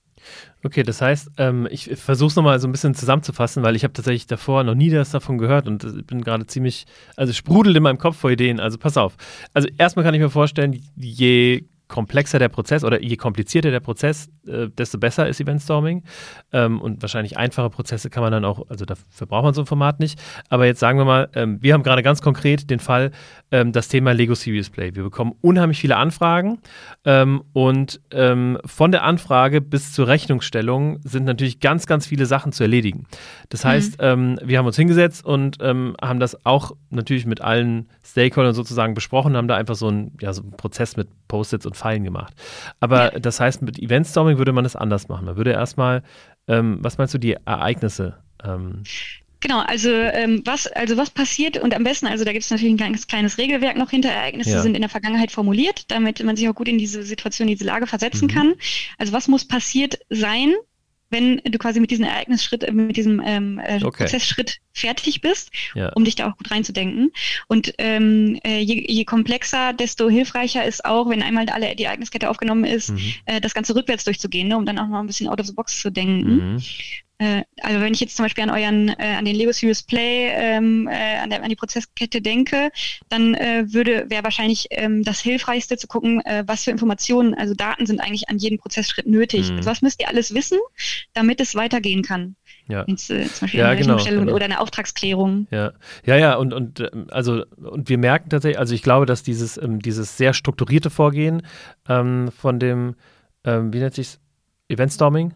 Okay, das heißt, ähm, ich versuche es nochmal so ein bisschen zusammenzufassen, weil ich habe tatsächlich davor noch nie das davon gehört und bin gerade ziemlich, also sprudelt in meinem Kopf vor Ideen. Also pass auf. Also erstmal kann ich mir vorstellen, je komplexer der Prozess oder je komplizierter der Prozess, äh, desto besser ist Eventstorming. Ähm, und wahrscheinlich einfache Prozesse kann man dann auch, also dafür braucht man so ein Format nicht. Aber jetzt sagen wir mal, ähm, wir haben gerade ganz konkret den Fall, ähm, das Thema Lego Serious Play. Wir bekommen unheimlich viele Anfragen ähm, und ähm, von der Anfrage bis zur Rechnungsstellung sind natürlich ganz, ganz viele Sachen zu erledigen. Das mhm. heißt, mhm. wir haben uns hingesetzt und haben das auch natürlich mit allen Stakeholdern sozusagen besprochen, haben da einfach so einen, ja, so einen Prozess mit Post-its und Pfeilen gemacht. Aber ja. das heißt, mit Eventstorming würde man es anders machen. Man würde erstmal, ähm, was meinst du, die Ereignisse ähm,
Genau, also ähm, was, also was passiert und am besten, also da gibt es natürlich ein ganz kleines Regelwerk noch hinter. Ereignisse ja. sind in der Vergangenheit formuliert, damit man sich auch gut in diese Situation, diese Lage versetzen mhm. kann. Also was muss passiert sein, wenn du quasi mit diesem Ereignisschritt, äh, mit diesem ähm, äh, okay. Prozessschritt fertig bist, ja. um dich da auch gut reinzudenken. Und ähm, äh, je, je, komplexer, desto hilfreicher ist auch, wenn einmal alle die Ereigniskette aufgenommen ist, mhm. äh, das Ganze rückwärts durchzugehen, ne, um dann auch noch ein bisschen out of the box zu denken. Mhm. Äh, also wenn ich jetzt zum Beispiel an euren, äh, an den Lego Serious Play, ähm, äh, an, der, an die Prozesskette denke, dann äh, würde wäre wahrscheinlich ähm, das Hilfreichste zu gucken, äh, was für Informationen, also Daten sind eigentlich an jedem Prozessschritt nötig. Mhm. Also was müsst ihr alles wissen, damit es weitergehen kann?
Ja. Äh, zum Beispiel ja, eine genau, genau.
oder eine Auftragsklärung.
Ja, ja, ja und, und ähm, also und wir merken tatsächlich, also ich glaube, dass dieses, ähm, dieses sehr strukturierte Vorgehen ähm, von dem, ähm, wie nennt sich Eventstorming,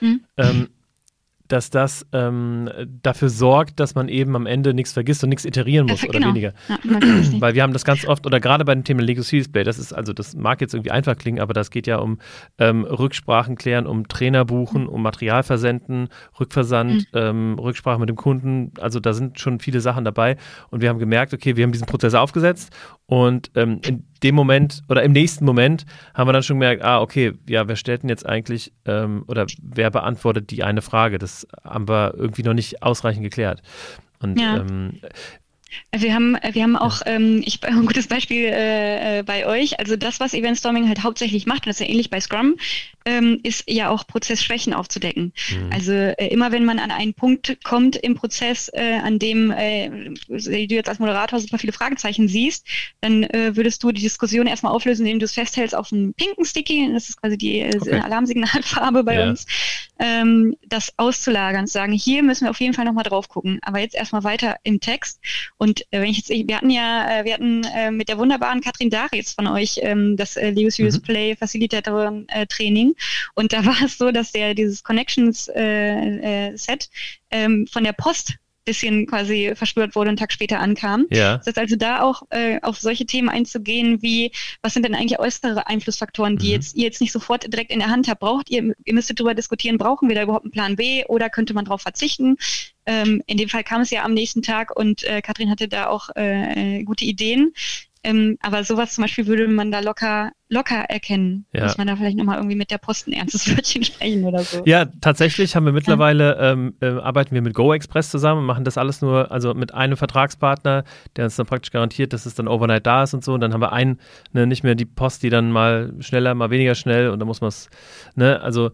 mhm. ähm, dass das ähm, dafür sorgt, dass man eben am Ende nichts vergisst und nichts iterieren muss ja, oder genau. weniger. Ja, Weil wir haben das ganz oft, oder gerade bei dem Thema Lego Series Play, das ist, also das mag jetzt irgendwie einfach klingen, aber das geht ja um ähm, Rücksprachen klären, um Trainer buchen, mhm. um Material versenden, Rückversand, mhm. ähm, Rücksprache mit dem Kunden. Also da sind schon viele Sachen dabei. Und wir haben gemerkt, okay, wir haben diesen Prozess aufgesetzt und ähm, in dem Moment oder im nächsten Moment haben wir dann schon gemerkt, ah, okay, ja, wer stellt denn jetzt eigentlich ähm, oder wer beantwortet die eine Frage? Das haben wir irgendwie noch nicht ausreichend geklärt. Und ja. ähm,
wir haben, wir haben auch, ähm, ich, [laughs] ein gutes Beispiel äh, äh, bei euch. Also das, was Eventstorming halt hauptsächlich macht, und das ist ja ähnlich bei Scrum, ähm, ist ja auch Prozessschwächen aufzudecken. Mhm. Also äh, immer wenn man an einen Punkt kommt im Prozess, äh, an dem äh, du jetzt als Moderator super viele Fragezeichen siehst, dann äh, würdest du die Diskussion erstmal auflösen, indem du es festhältst auf einem pinken Sticky, das ist quasi die äh, okay. Alarmsignalfarbe bei ja. uns, ähm, das auszulagern, zu sagen, hier müssen wir auf jeden Fall nochmal drauf gucken, aber jetzt erstmal weiter im Text. Und äh, wenn ich jetzt, wir hatten ja, äh, wir hatten äh, mit der wunderbaren Katrin Daritz von euch ähm, das äh, Leo Serious mhm. Play Facilitator äh, Training und da [laughs] war es so, dass der dieses Connections äh, äh, Set ähm, von der Post bisschen quasi verspürt wurde und einen Tag später ankam. Ja. Das heißt also da auch äh, auf solche Themen einzugehen, wie was sind denn eigentlich äußere Einflussfaktoren, die mhm. jetzt ihr jetzt nicht sofort direkt in der Hand habt. Braucht ihr, ihr müsstet darüber diskutieren, brauchen wir da überhaupt einen Plan B oder könnte man darauf verzichten? Ähm, in dem Fall kam es ja am nächsten Tag und äh, Katrin hatte da auch äh, gute Ideen. Ähm, aber sowas zum Beispiel würde man da locker, locker erkennen. Ja. Muss man da vielleicht nochmal irgendwie mit der Post ein ernstes [laughs] Wörtchen sprechen oder so.
Ja, tatsächlich haben wir mittlerweile, ähm, äh, arbeiten wir mit GoExpress zusammen und machen das alles nur, also mit einem Vertragspartner, der uns dann praktisch garantiert, dass es dann overnight da ist und so. Und dann haben wir einen, ne, nicht mehr die Post, die dann mal schneller, mal weniger schnell und dann muss man es, ne, also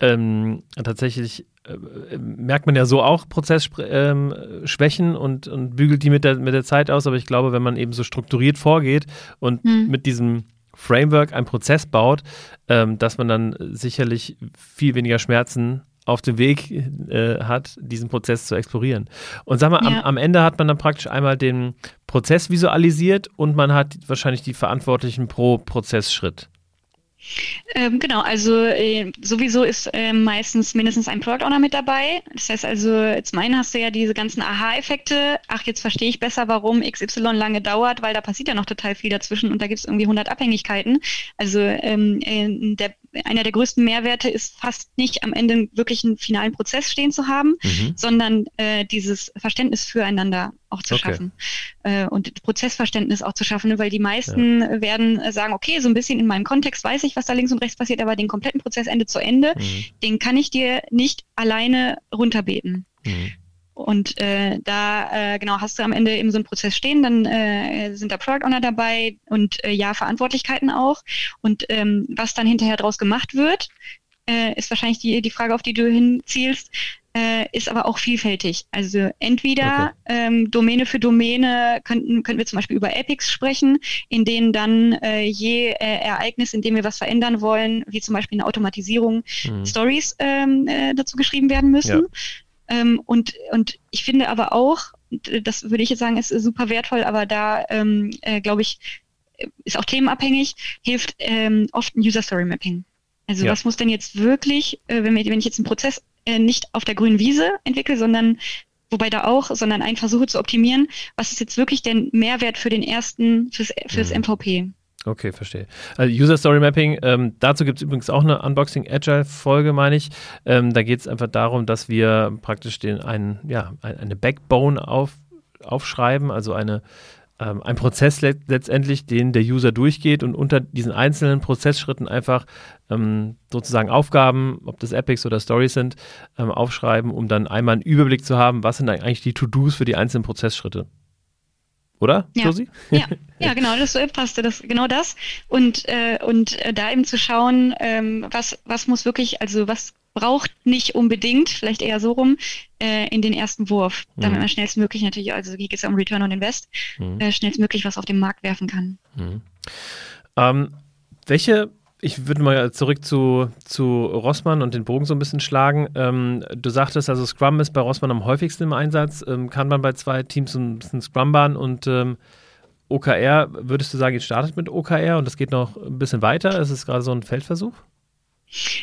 ähm, tatsächlich äh, merkt man ja so auch Prozessschwächen ähm, und, und bügelt die mit der, mit der Zeit aus. Aber ich glaube, wenn man eben so strukturiert vorgeht und hm. mit diesem Framework einen Prozess baut, ähm, dass man dann sicherlich viel weniger Schmerzen auf dem Weg äh, hat, diesen Prozess zu explorieren. Und sag mal, ja. am, am, Ende hat man dann praktisch einmal den Prozess visualisiert und man hat wahrscheinlich die Verantwortlichen pro Prozessschritt.
Ähm, genau, also äh, sowieso ist äh, meistens mindestens ein Product Owner mit dabei. Das heißt also, zum einen hast du ja diese ganzen Aha-Effekte. Ach, jetzt verstehe ich besser, warum XY lange dauert, weil da passiert ja noch total viel dazwischen und da gibt es irgendwie 100 Abhängigkeiten. Also ähm, äh, der, einer der größten Mehrwerte ist fast nicht am Ende wirklich einen finalen Prozess stehen zu haben, mhm. sondern äh, dieses Verständnis füreinander auch zu okay. schaffen äh, und Prozessverständnis auch zu schaffen, weil die meisten ja. werden äh, sagen, okay, so ein bisschen in meinem Kontext weiß ich, was da links und rechts passiert, aber den kompletten Prozess Ende zu Ende, mhm. den kann ich dir nicht alleine runterbeten. Mhm. Und äh, da äh, genau hast du am Ende eben so einen Prozess stehen, dann äh, sind da Product Owner dabei und äh, ja Verantwortlichkeiten auch. Und ähm, was dann hinterher draus gemacht wird, äh, ist wahrscheinlich die, die Frage, auf die du hinzielst, äh, ist aber auch vielfältig. Also entweder okay. ähm, Domäne für Domäne könnten, könnten wir zum Beispiel über Epics sprechen, in denen dann äh, je äh, Ereignis, in dem wir was verändern wollen, wie zum Beispiel eine Automatisierung, mhm. Stories ähm, äh, dazu geschrieben werden müssen. Ja. Ähm, und, und ich finde aber auch, das würde ich jetzt sagen, ist super wertvoll, aber da ähm, äh, glaube ich, ist auch themenabhängig, hilft ähm, oft ein User Story Mapping. Also ja. was muss denn jetzt wirklich, äh, wenn, wir, wenn ich jetzt einen Prozess äh, nicht auf der grünen Wiese entwickle, sondern wobei da auch, sondern einen versuche zu optimieren, was ist jetzt wirklich der Mehrwert für den ersten, fürs, fürs mhm. MVP?
Okay, verstehe. Also User Story Mapping, ähm, dazu gibt es übrigens auch eine Unboxing Agile Folge, meine ich. Ähm, da geht es einfach darum, dass wir praktisch den einen, ja, eine Backbone auf, aufschreiben, also eine ähm, ein Prozess le letztendlich, den der User durchgeht und unter diesen einzelnen Prozessschritten einfach ähm, sozusagen Aufgaben, ob das Epics oder Stories sind, ähm, aufschreiben, um dann einmal einen Überblick zu haben, was sind eigentlich die To-Dos für die einzelnen Prozessschritte. Oder,
ja.
Josi?
Ja, ja, genau, das passte, das, genau das. Und, äh, und äh, da eben zu schauen, ähm, was, was muss wirklich, also was braucht nicht unbedingt, vielleicht eher so rum, äh, in den ersten Wurf, damit mhm. man schnellstmöglich natürlich, also wie geht es um Return on Invest, mhm. äh, schnellstmöglich was auf den Markt werfen kann.
Mhm. Ähm, welche ich würde mal zurück zu, zu Rossmann und den Bogen so ein bisschen schlagen. Ähm, du sagtest also, Scrum ist bei Rossmann am häufigsten im Einsatz. Ähm, kann man bei zwei Teams ein bisschen Scrum bahnen und ähm, OKR, würdest du sagen, ihr startet mit OKR und das geht noch ein bisschen weiter? Ist es gerade so ein Feldversuch?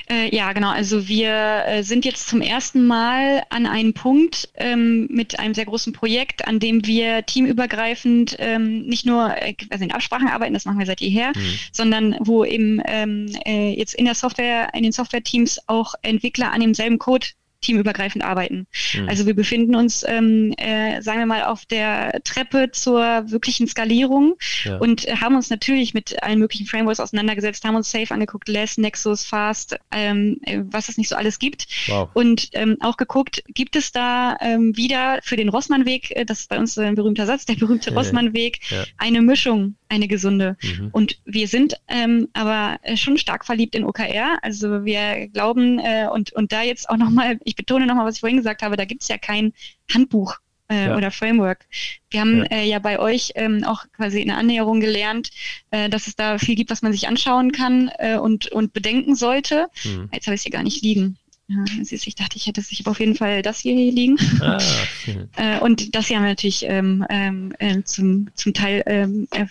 Äh, ja, genau. Also wir äh, sind jetzt zum ersten Mal an einem Punkt ähm, mit einem sehr großen Projekt, an dem wir teamübergreifend ähm, nicht nur äh, also in Absprachen arbeiten, das machen wir seit jeher, mhm. sondern wo eben ähm, äh, jetzt in der Software, in den Software-Teams auch Entwickler an demselben Code teamübergreifend arbeiten. Mhm. Also wir befinden uns, ähm, äh, sagen wir mal, auf der Treppe zur wirklichen Skalierung ja. und haben uns natürlich mit allen möglichen Frameworks auseinandergesetzt, haben uns Safe angeguckt, Less, Nexus, Fast, ähm, äh, was es nicht so alles gibt. Wow. Und ähm, auch geguckt, gibt es da ähm, wieder für den Rossmann-Weg, äh, das ist bei uns ein berühmter Satz, der berühmte [laughs] Rossmann-Weg, ja. eine Mischung, eine gesunde. Mhm. Und wir sind ähm, aber schon stark verliebt in OKR. Also wir glauben äh, und, und da jetzt auch nochmal, ich betone nochmal, was ich vorhin gesagt habe, da gibt es ja kein Handbuch äh, ja. oder Framework. Wir haben ja, äh, ja bei euch ähm, auch quasi in der Annäherung gelernt, äh, dass es da viel gibt, was man sich anschauen kann äh, und, und bedenken sollte. Mhm. Jetzt habe ich es hier gar nicht liegen. Ja, ich dachte, ich hätte sich auf jeden Fall das hier, hier liegen. Ah. [laughs] äh, und das hier haben wir natürlich ähm, ähm, äh, zum, zum Teil, ähm, äh,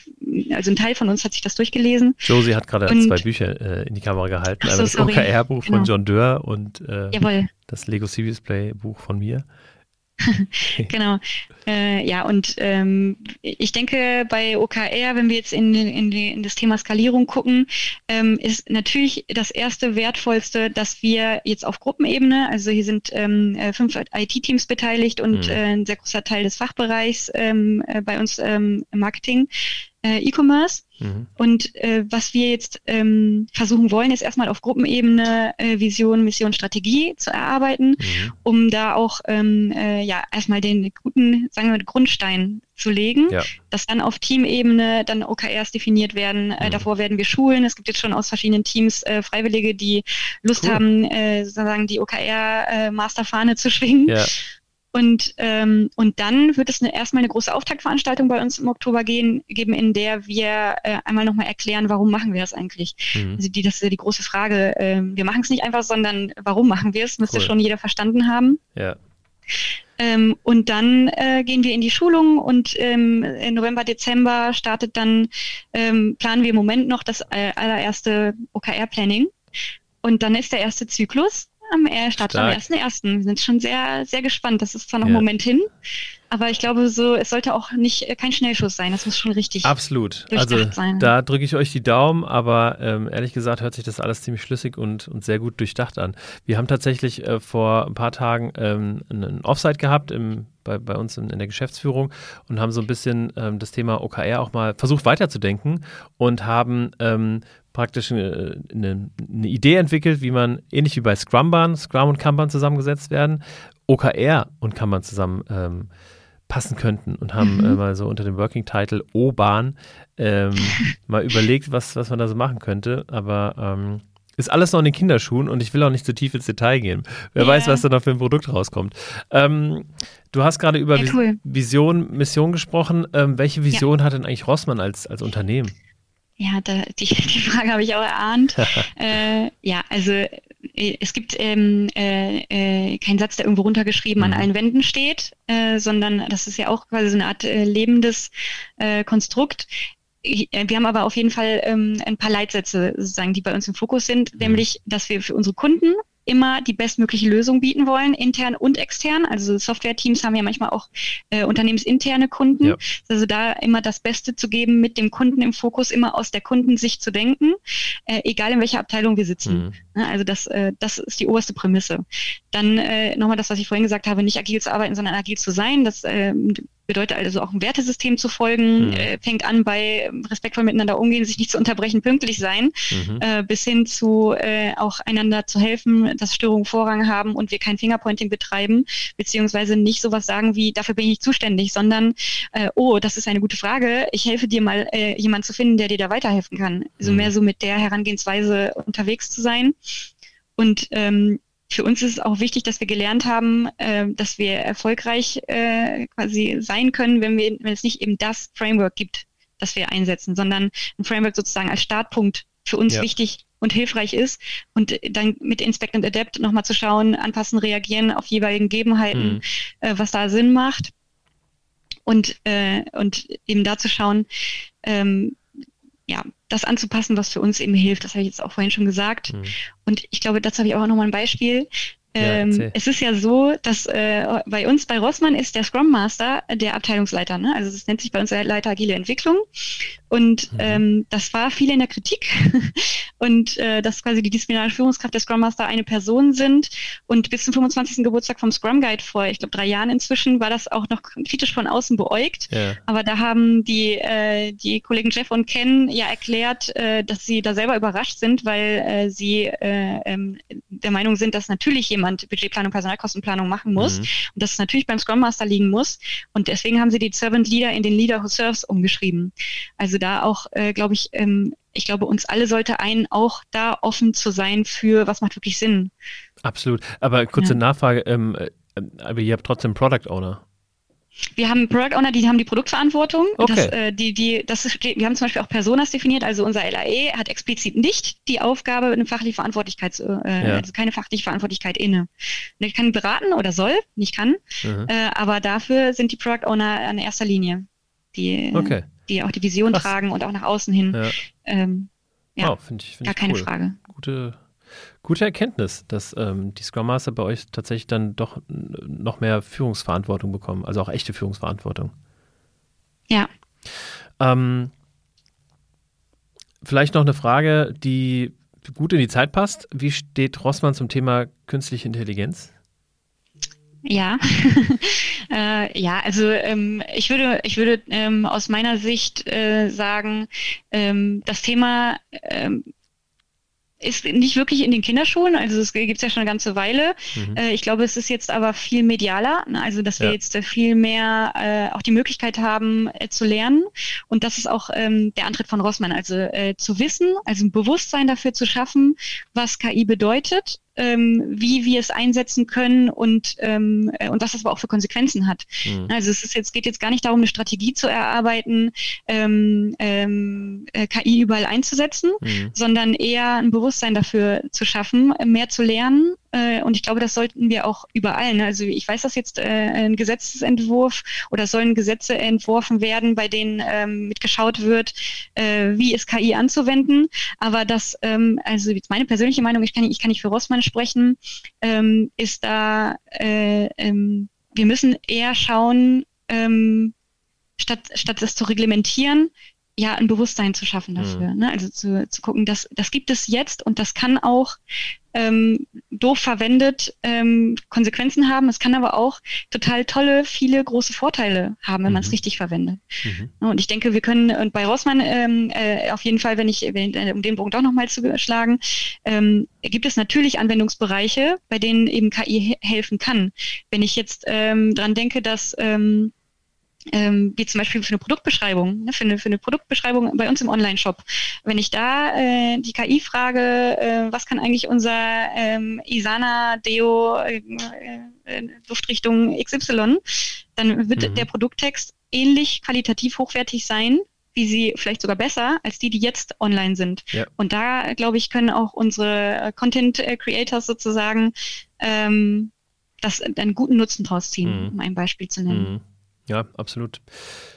also ein Teil von uns hat sich das durchgelesen.
Josie hat gerade zwei Bücher äh, in die Kamera gehalten. So, Einmal das OKR-Buch genau. von John Dörr und äh, das Lego Serious Play Buch von mir. [laughs]
genau. Äh, ja, und ähm, ich denke, bei OKR, wenn wir jetzt in, in, in das Thema Skalierung gucken, ähm, ist natürlich das erste Wertvollste, dass wir jetzt auf Gruppenebene, also hier sind ähm, äh, fünf IT-Teams beteiligt und mhm. äh, ein sehr großer Teil des Fachbereichs ähm, äh, bei uns ähm, im Marketing, äh, E-Commerce. Mhm. Und äh, was wir jetzt ähm, versuchen wollen, ist erstmal auf Gruppenebene äh, Vision, Mission, Strategie zu erarbeiten, mhm. um da auch ähm, äh, ja erstmal den guten, sagen wir mal, Grundstein zu legen, ja. dass dann auf Teamebene dann OKRs definiert werden. Äh, mhm. davor werden wir schulen. Es gibt jetzt schon aus verschiedenen Teams äh, Freiwillige, die Lust cool. haben, äh, sozusagen die OKR-Masterfahne äh, zu schwingen. Ja. Und, ähm, und dann wird es eine, erstmal eine große Auftaktveranstaltung bei uns im Oktober gehen, geben, in der wir äh, einmal nochmal erklären, warum machen wir das eigentlich. Mhm. Also die, das ist ja die große Frage. Äh, wir machen es nicht einfach, sondern warum machen wir es, müsste cool. schon jeder verstanden haben. Ja. Ähm, und dann äh, gehen wir in die Schulung und ähm, im November, Dezember startet dann, ähm, planen wir im Moment noch das äh, allererste OKR-Planning. Und dann ist der erste Zyklus am Start am 1.1. Wir sind schon sehr, sehr gespannt. Das ist zwar noch ja. ein Moment hin, aber ich glaube, so, es sollte auch nicht äh, kein Schnellschuss sein. Das muss schon richtig.
Absolut. Also sein. da drücke ich euch die Daumen, aber ähm, ehrlich gesagt hört sich das alles ziemlich schlüssig und, und sehr gut durchdacht an. Wir haben tatsächlich äh, vor ein paar Tagen ähm, einen Offsite gehabt im bei, bei uns in, in, der Geschäftsführung und haben so ein bisschen ähm, das Thema OKR auch mal versucht weiterzudenken und haben ähm, praktisch eine, eine, eine, Idee entwickelt, wie man, ähnlich wie bei Scrumban, Scrum und Kanban zusammengesetzt werden, OKR und Kanban zusammen ähm, passen könnten und haben mhm. äh, mal so unter dem Working Title O-Bahn ähm, [laughs] mal überlegt, was, was man da so machen könnte. Aber ähm, ist alles noch in den Kinderschuhen und ich will auch nicht zu tief ins Detail gehen. Wer yeah. weiß, was da noch für ein Produkt rauskommt. Ähm, du hast gerade über ja, cool. Vision, Mission gesprochen. Ähm, welche Vision ja. hat denn eigentlich Rossmann als, als Unternehmen?
Ja, da, die, die Frage habe ich auch erahnt. [laughs] äh, ja, also äh, es gibt ähm, äh, äh, keinen Satz, der irgendwo runtergeschrieben mhm. an allen Wänden steht, äh, sondern das ist ja auch quasi so eine Art äh, lebendes äh, Konstrukt. Äh, wir haben aber auf jeden Fall ähm, ein paar Leitsätze, sozusagen, die bei uns im Fokus sind, mhm. nämlich, dass wir für unsere Kunden immer die bestmögliche Lösung bieten wollen, intern und extern. Also Software-Teams haben ja manchmal auch äh, unternehmensinterne Kunden. Ja. Also da immer das Beste zu geben, mit dem Kunden im Fokus, immer aus der Kundensicht zu denken, äh, egal in welcher Abteilung wir sitzen. Mhm. Also das, äh, das ist die oberste Prämisse. Dann äh, nochmal das, was ich vorhin gesagt habe, nicht agil zu arbeiten, sondern agil zu sein. Das äh, bedeutet also auch ein Wertesystem zu folgen, mhm. äh, fängt an bei respektvoll miteinander umgehen, sich nicht zu unterbrechen, pünktlich sein, mhm. äh, bis hin zu äh, auch einander zu helfen, dass Störungen Vorrang haben und wir kein Fingerpointing betreiben, beziehungsweise nicht sowas sagen wie, dafür bin ich nicht zuständig, sondern, äh, oh, das ist eine gute Frage, ich helfe dir mal, äh, jemand zu finden, der dir da weiterhelfen kann. Also mhm. mehr so mit der Herangehensweise unterwegs zu sein. Und ähm, für uns ist es auch wichtig, dass wir gelernt haben, äh, dass wir erfolgreich äh, quasi sein können, wenn wir, wenn es nicht eben das Framework gibt, das wir einsetzen, sondern ein Framework sozusagen als Startpunkt für uns ja. wichtig und hilfreich ist und dann mit Inspect and Adapt nochmal zu schauen, anpassen, reagieren auf jeweiligen Gegebenheiten, mhm. äh, was da Sinn macht und, äh, und eben da zu schauen, ähm, ja, das anzupassen, was für uns eben hilft. Das habe ich jetzt auch vorhin schon gesagt. Mhm. Und ich glaube, dazu habe ich auch nochmal ein Beispiel. Ähm, ja, es ist ja so, dass äh, bei uns bei Rossmann ist der Scrum Master der Abteilungsleiter. Ne? Also es nennt sich bei uns Leiter agile Entwicklung. Und mhm. ähm, das war viel in der Kritik. [laughs] und äh, dass quasi die disziplinarische Führungskraft der Scrum Master eine Person sind. Und bis zum 25. Geburtstag vom Scrum Guide vor, ich glaube, drei Jahren inzwischen, war das auch noch kritisch von außen beäugt. Ja. Aber da haben die, äh, die Kollegen Jeff und Ken ja erklärt, äh, dass sie da selber überrascht sind, weil äh, sie äh, ähm, der Meinung sind, dass natürlich jemand Budgetplanung, Personalkostenplanung machen muss mhm. und dass es natürlich beim Scrum Master liegen muss. Und deswegen haben sie die Servant Leader in den Leader Who Serves umgeschrieben. Also da auch, äh, glaube ich, ähm, ich glaube, uns alle sollte einen auch da offen zu sein für, was macht wirklich Sinn.
Absolut. Aber kurze ja. Nachfrage, ähm, äh, aber ihr habt trotzdem Product Owner.
Wir haben Product Owner, die haben die Produktverantwortung. Okay. Das, äh, die, die, das ist, wir haben zum Beispiel auch Personas definiert, also unser LAE hat explizit nicht die Aufgabe, eine fachliche Verantwortlichkeit, äh, ja. also keine fachliche Verantwortlichkeit inne. Der kann beraten oder soll, nicht kann, mhm. äh, aber dafür sind die Product Owner an erster Linie. Die, okay die auch die Vision Krass. tragen und auch nach außen hin. Ja, ähm, ja wow, find ich, find gar keine cool. Frage.
Gute, gute Erkenntnis, dass ähm, die Scrum Master bei euch tatsächlich dann doch noch mehr Führungsverantwortung bekommen, also auch echte Führungsverantwortung.
Ja.
Ähm, vielleicht noch eine Frage, die gut in die Zeit passt. Wie steht Rossmann zum Thema künstliche Intelligenz?
Ja, [laughs] äh, ja, also ähm, ich würde, ich würde ähm, aus meiner Sicht äh, sagen, ähm, das Thema ähm, ist nicht wirklich in den Kinderschuhen, also es gibt es ja schon eine ganze Weile. Mhm. Äh, ich glaube, es ist jetzt aber viel medialer, ne? also dass wir ja. jetzt äh, viel mehr äh, auch die Möglichkeit haben zu lernen. Und das ist auch ähm, der Antritt von Rossmann, also zu wissen, also ein Bewusstsein dafür zu schaffen, was KI bedeutet ähm, wie wir es einsetzen können und, ähm, äh, und was das aber auch für Konsequenzen hat. Mhm. Also es ist jetzt, geht jetzt gar nicht darum, eine Strategie zu erarbeiten, ähm, ähm, äh, KI überall einzusetzen, mhm. sondern eher ein Bewusstsein dafür zu schaffen, mehr zu lernen äh, und ich glaube, das sollten wir auch überall. Ne? Also ich weiß, dass jetzt äh, ein Gesetzesentwurf oder sollen Gesetze entworfen werden, bei denen ähm, mitgeschaut wird, äh, wie ist KI anzuwenden. Aber das, ähm, also jetzt meine persönliche Meinung, ich kann, ich kann nicht für Rossmann sprechen, ähm, ist da, äh, ähm, wir müssen eher schauen, ähm, statt, statt das zu reglementieren, ja, ein Bewusstsein zu schaffen dafür. Mhm. Ne? Also zu, zu gucken, das, das gibt es jetzt und das kann auch ähm, doof verwendet ähm, Konsequenzen haben. Es kann aber auch total tolle, viele große Vorteile haben, wenn mhm. man es richtig verwendet. Mhm. Und ich denke, wir können, und bei Rossmann ähm, äh, auf jeden Fall, wenn ich, wenn, äh, um den Punkt auch nochmal zu schlagen, ähm, gibt es natürlich Anwendungsbereiche, bei denen eben KI he helfen kann. Wenn ich jetzt ähm, dran denke, dass ähm, ähm, wie zum Beispiel für eine Produktbeschreibung, ne, für, eine, für eine Produktbeschreibung bei uns im Online-Shop. Wenn ich da äh, die KI frage, äh, was kann eigentlich unser ähm, Isana Deo äh, äh, Duftrichtung XY, dann wird mhm. der Produkttext ähnlich qualitativ hochwertig sein, wie sie vielleicht sogar besser als die, die jetzt online sind. Ja. Und da, glaube ich, können auch unsere äh, Content Creators sozusagen ähm, das einen guten Nutzen draus ziehen, mhm. um ein Beispiel zu nennen. Mhm.
Ja, absolut.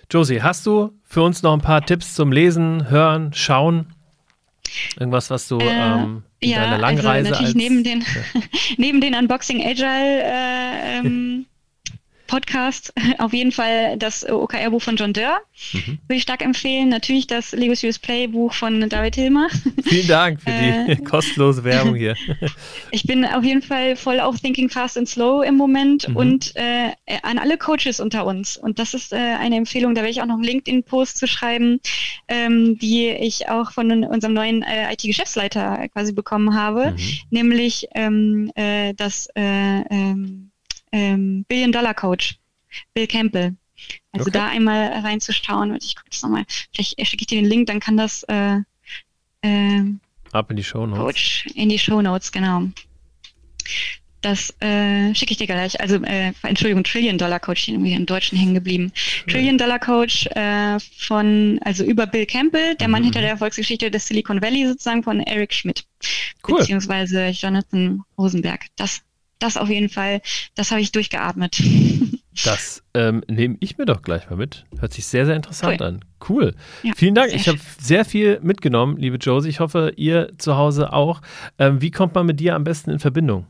Josie, hast du für uns noch ein paar Tipps zum Lesen, Hören, Schauen? Irgendwas, was du äh, ähm, in ja, deiner langen also
natürlich als, neben den ja. [laughs] neben den Unboxing Agile äh, [laughs] ähm, Podcast [laughs] auf jeden Fall das OKR-Buch von John Dörr. Mhm. Würde ich stark empfehlen. Natürlich das Lego Serious Play Buch von David Hilmer. [laughs]
Vielen Dank für die äh, [laughs] kostenlose Werbung hier.
ich bin auf jeden Fall voll auf Thinking Fast and Slow im Moment mhm. und äh, an alle Coaches unter uns. Und das ist äh, eine Empfehlung, da werde ich auch noch einen LinkedIn-Post zu schreiben, ähm, die ich auch von unserem neuen äh, IT-Geschäftsleiter quasi bekommen habe, mhm. nämlich ähm, äh, das äh, ähm, ähm, Billion Dollar Coach, Bill Campbell. Also okay. da einmal reinzuschauen und ich gucke das nochmal. Vielleicht schicke ich dir den Link, dann kann das äh,
äh, ab in die Show Notes.
Coach in die Show Notes, genau. Das äh, schicke ich dir gleich. Also, äh, Entschuldigung, Trillion Dollar Coach, irgendwie im Deutschen hängen geblieben. Ja. Trillion Dollar Coach äh, von, also über Bill Campbell, der mhm. Mann hinter der Erfolgsgeschichte des Silicon Valley sozusagen von Eric Schmidt. Cool. Beziehungsweise Jonathan Rosenberg. Das das auf jeden Fall, das habe ich durchgeatmet. [laughs]
Das ähm, nehme ich mir doch gleich mal mit. Hört sich sehr, sehr interessant cool. an. Cool. Ja, Vielen Dank. Ich habe sehr viel mitgenommen, liebe Josie. Ich hoffe, ihr zu Hause auch. Ähm, wie kommt man mit dir am besten in Verbindung?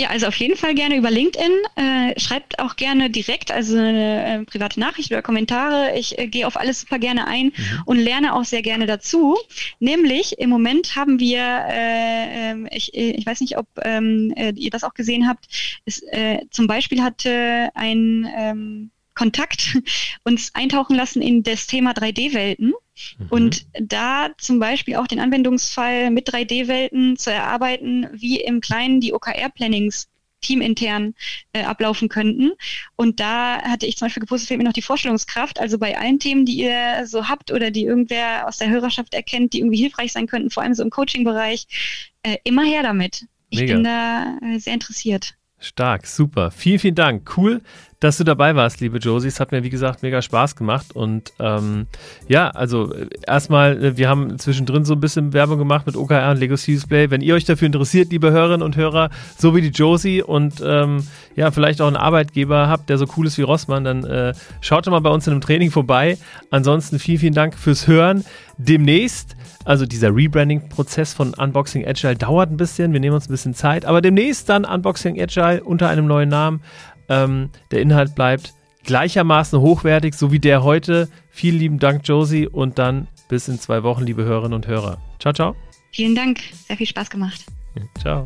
Ja, also auf jeden Fall gerne über LinkedIn. Äh, schreibt auch gerne direkt, also eine äh, private Nachricht oder Kommentare. Ich äh, gehe auf alles super gerne ein mhm. und lerne auch sehr gerne dazu. Nämlich im Moment haben wir, äh, ähm, ich, ich weiß nicht, ob ähm, äh, ihr das auch gesehen habt, es, äh, zum Beispiel hatte ein ähm, Kontakt [laughs] uns eintauchen lassen in das Thema 3D-Welten. Mhm. Und da zum Beispiel auch den Anwendungsfall mit 3D-Welten zu erarbeiten, wie im Kleinen die OKR-Plannings teamintern äh, ablaufen könnten. Und da hatte ich zum Beispiel gewusst, fehlt mir noch die Vorstellungskraft. Also bei allen Themen, die ihr so habt oder die irgendwer aus der Hörerschaft erkennt, die irgendwie hilfreich sein könnten, vor allem so im Coaching-Bereich, äh, immer her damit. Ich Mega. bin da äh, sehr interessiert.
Stark, super. Vielen, vielen Dank. Cool, dass du dabei warst, liebe Josie. Es hat mir, wie gesagt, mega Spaß gemacht. Und ähm, ja, also äh, erstmal, äh, wir haben zwischendrin so ein bisschen Werbung gemacht mit OKR und Lego Serious Play. Wenn ihr euch dafür interessiert, liebe Hörerinnen und Hörer, so wie die Josie und ähm, ja, vielleicht auch einen Arbeitgeber habt, der so cool ist wie Rossmann, dann äh, schaut doch mal bei uns in einem Training vorbei. Ansonsten vielen, vielen Dank fürs Hören. Demnächst also dieser Rebranding-Prozess von Unboxing Agile dauert ein bisschen, wir nehmen uns ein bisschen Zeit, aber demnächst dann Unboxing Agile unter einem neuen Namen. Ähm, der Inhalt bleibt gleichermaßen hochwertig, so wie der heute. Vielen lieben Dank, Josie, und dann bis in zwei Wochen, liebe Hörerinnen und Hörer. Ciao, ciao.
Vielen Dank, sehr viel Spaß gemacht.
Ciao.